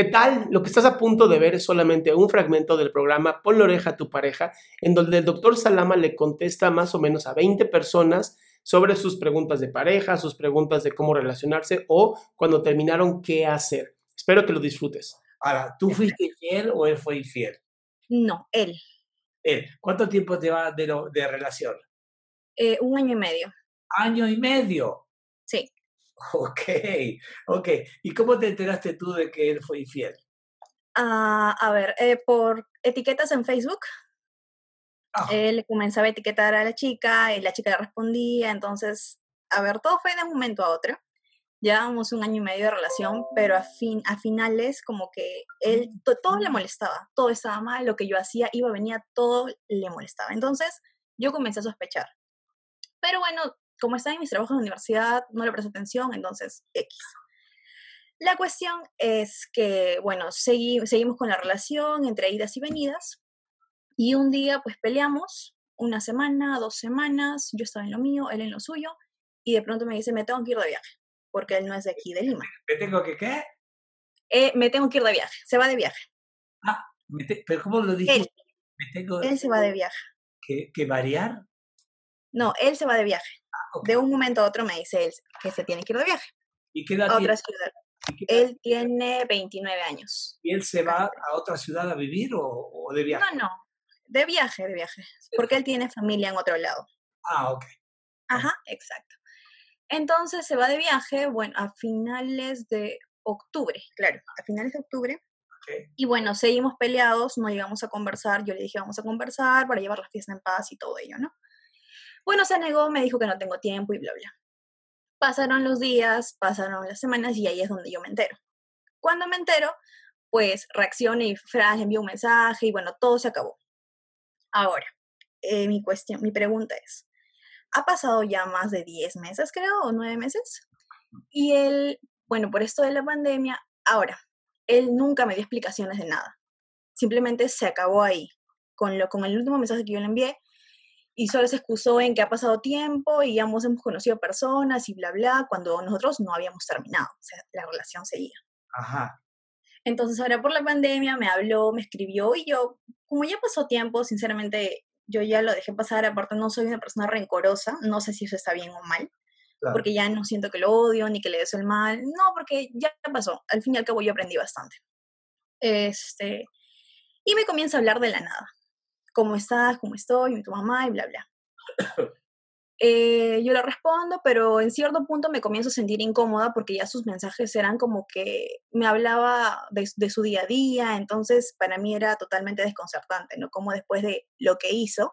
¿Qué tal? Lo que estás a punto de ver es solamente un fragmento del programa Pon la oreja a tu pareja, en donde el doctor Salama le contesta más o menos a 20 personas sobre sus preguntas de pareja, sus preguntas de cómo relacionarse o cuando terminaron qué hacer. Espero que lo disfrutes. Ahora, ¿tú fuiste infiel o él fue infiel? No, él. Él. ¿Cuánto tiempo te va de, de relación? Eh, un año y medio. ¿Año y medio? Sí. Ok, ok. ¿Y cómo te enteraste tú de que él fue infiel? Ah, a ver, eh, por etiquetas en Facebook. Ah. Él comenzaba a etiquetar a la chica y la chica le respondía. Entonces, a ver, todo fue de un momento a otro. Llevábamos un año y medio de relación, pero a, fin, a finales como que él, todo le molestaba, todo estaba mal, lo que yo hacía, iba, venía, todo le molestaba. Entonces, yo comencé a sospechar. Pero bueno, como estaba en mis trabajos de universidad, no le presté atención, entonces X. La cuestión es que, bueno, seguimos con la relación entre idas y venidas. Y un día, pues peleamos, una semana, dos semanas, yo estaba en lo mío, él en lo suyo, y de pronto me dice, me tengo que ir de viaje, porque él no es de aquí, de Lima. ¿Me tengo que qué? Eh, me tengo que ir de viaje, se va de viaje. Ah, pero ¿cómo lo? Él, me tengo, él se va de viaje. ¿Que, ¿Que variar? No, él se va de viaje. De un momento a otro me dice él que se tiene que ir de viaje. ¿Y qué edad a otra ciudad. Él tiene 29 años. ¿Y él se va a otra ciudad a vivir o, de viaje? No, no, de viaje, de viaje. Porque él tiene familia en otro lado. Ah, ok. Ajá, exacto. Entonces se va de viaje, bueno, a finales de octubre, claro, a finales de octubre. Y bueno, seguimos peleados, no llegamos a conversar, yo le dije vamos a conversar para llevar la fiesta en paz y todo ello, ¿no? Bueno, se negó, me dijo que no tengo tiempo y bla, bla. Pasaron los días, pasaron las semanas y ahí es donde yo me entero. Cuando me entero, pues reaccioné y Fran envió un mensaje y bueno, todo se acabó. Ahora, eh, mi cuestión, mi pregunta es, ha pasado ya más de 10 meses, creo, o 9 meses, y él, bueno, por esto de la pandemia, ahora, él nunca me dio explicaciones de nada. Simplemente se acabó ahí. Con, lo, con el último mensaje que yo le envié, y solo se excusó en que ha pasado tiempo y ya hemos, conocido personas y bla, bla, cuando nosotros no habíamos terminado, o sea, la relación seguía. Ajá. Entonces ahora por la pandemia me habló, me escribió y yo, como ya pasó tiempo, sinceramente yo ya lo dejé pasar, aparte no soy una persona rencorosa, no sé si eso está bien o mal, porque ya no siento que lo odio ni que le deseo el mal, no, porque ya pasó, al fin y al cabo yo aprendí bastante. Este, y me comienza a hablar de la nada ¿cómo estás? ¿Cómo estoy? ¿Y tu mamá? Y bla, bla. Eh, yo le respondo, pero en cierto punto me comienzo a sentir incómoda porque ya sus mensajes eran como que me hablaba de, su día a día, entonces para mí era totalmente desconcertante, ¿no? Como después de lo que hizo,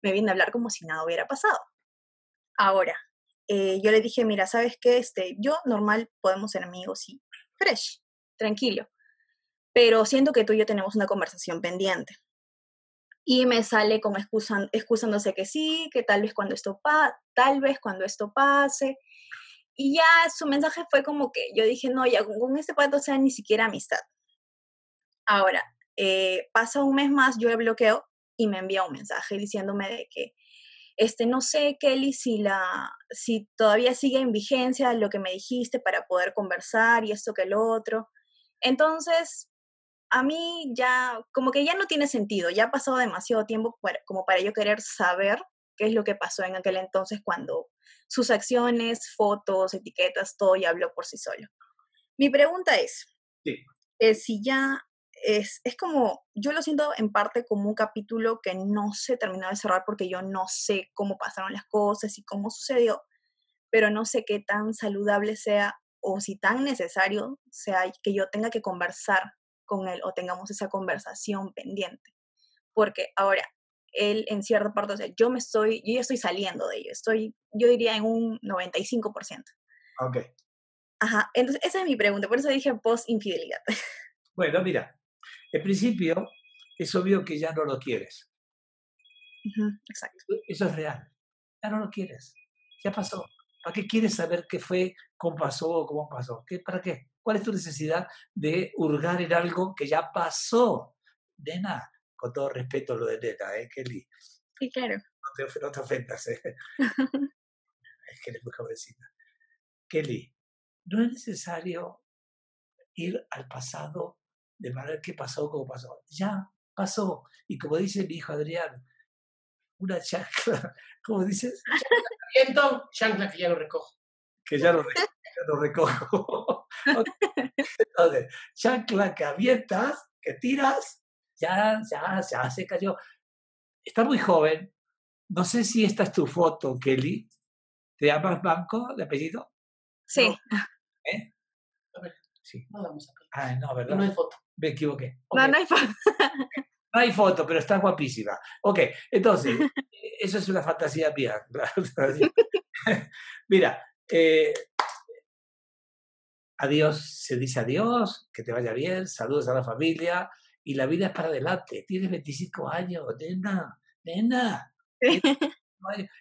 me viene a hablar como si nada hubiera pasado. Ahora, eh, yo le dije, mira, ¿sabes qué? Este, yo normal podemos ser amigos y fresh, tranquilo, pero siento que tú y yo tenemos una conversación pendiente y me sale como excusan, excusándose que sí, que tal vez cuando esto pa tal vez cuando esto pase. Y ya su mensaje fue como que yo dije, no, ya con, este pato sea ni siquiera amistad. Ahora, eh, pasa un mes más, yo le bloqueo y me envía un mensaje diciéndome de que, este, no sé, Kelly, si, la, si todavía sigue en vigencia lo que me dijiste para poder conversar y esto que el otro. Entonces, a mí ya, como que ya no tiene sentido, ya ha pasado demasiado tiempo como para yo querer saber qué es lo que pasó en aquel entonces cuando sus acciones, fotos, etiquetas, todo ya habló por sí solo. Mi pregunta es, eh, si ya es, es como, yo lo siento en parte como un capítulo que no se terminó de cerrar porque yo no sé cómo pasaron las cosas y cómo sucedió, pero no sé qué tan saludable sea o si tan necesario sea que yo tenga que conversar con él o tengamos esa conversación pendiente. Porque ahora, él en cierta parte, o sea, yo me estoy, yo ya estoy saliendo de ello, estoy, yo diría en un 95%. Ok. Ajá, entonces esa es mi pregunta, por eso dije post-infidelidad. Bueno, mira, en principio es obvio que ya no lo quieres. exacto. Eso es real, ya no lo quieres, ya pasó. ¿Para qué quieres saber qué fue, cómo pasó o cómo pasó? ¿Qué, ¿Para qué? ¿Cuál es tu necesidad de hurgar en algo que ya pasó? Nena, con todo respeto lo de nena, ¿eh, Kelly? Sí, claro. No te, no te ofendas, ¿eh? es que eres muy jovencita. Kelly, no es necesario ir al pasado de manera que pasó como pasó. Ya pasó. Y como dice mi hijo Adrián, una chancla, ¿cómo dices? Viento, chancla que ya lo recojo. Que ya lo, recojo. Lo recojo. Entonces, chancla que avientas, que tiras, ya, ya, ya se cayó. Está muy joven. No sé si esta es tu foto, Kelly. ¿Te llamas Banco de apellido? Sí. ¿Eh? A ver, Sí. no damos. Ah, no, ¿verdad? No hay foto. Me equivoqué. No, no hay fa- No hay foto, pero está guapísima. Ok, entonces, eso es una fantasía mía. Mira, eh, adiós, se dice adiós, que te vaya bien, saludos a la familia y la vida es para adelante. Tienes 25 años, nena, nena.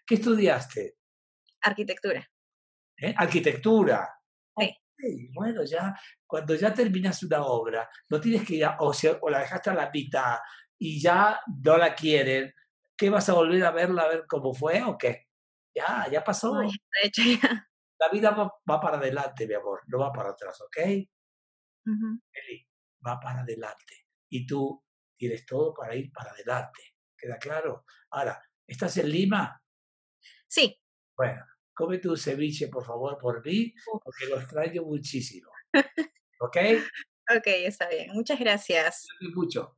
¿Qué estudiaste? Arquitectura. ¿Eh? Arquitectura. Sí. Bueno, ya cuando ya terminas una obra, no tienes que ya, o, se- o la dejaste a la mitad y ya no la quieren, ¿qué vas a volver a verla a ver cómo fue o qué? Ya, ya pasó. Ay, de hecho, ya. La vida va, va para adelante, mi amor, no va para atrás, ¿ok? Eli, va para adelante. Y tú tienes todo para ir para adelante. ¿Queda claro? Ahora, ¿estás en Lima? Sí, Bueno, come tu ceviche, por favor, por mí, porque lo extraño muchísimo. ¿Ok? ok, está bien. Muchas gracias. Mucho.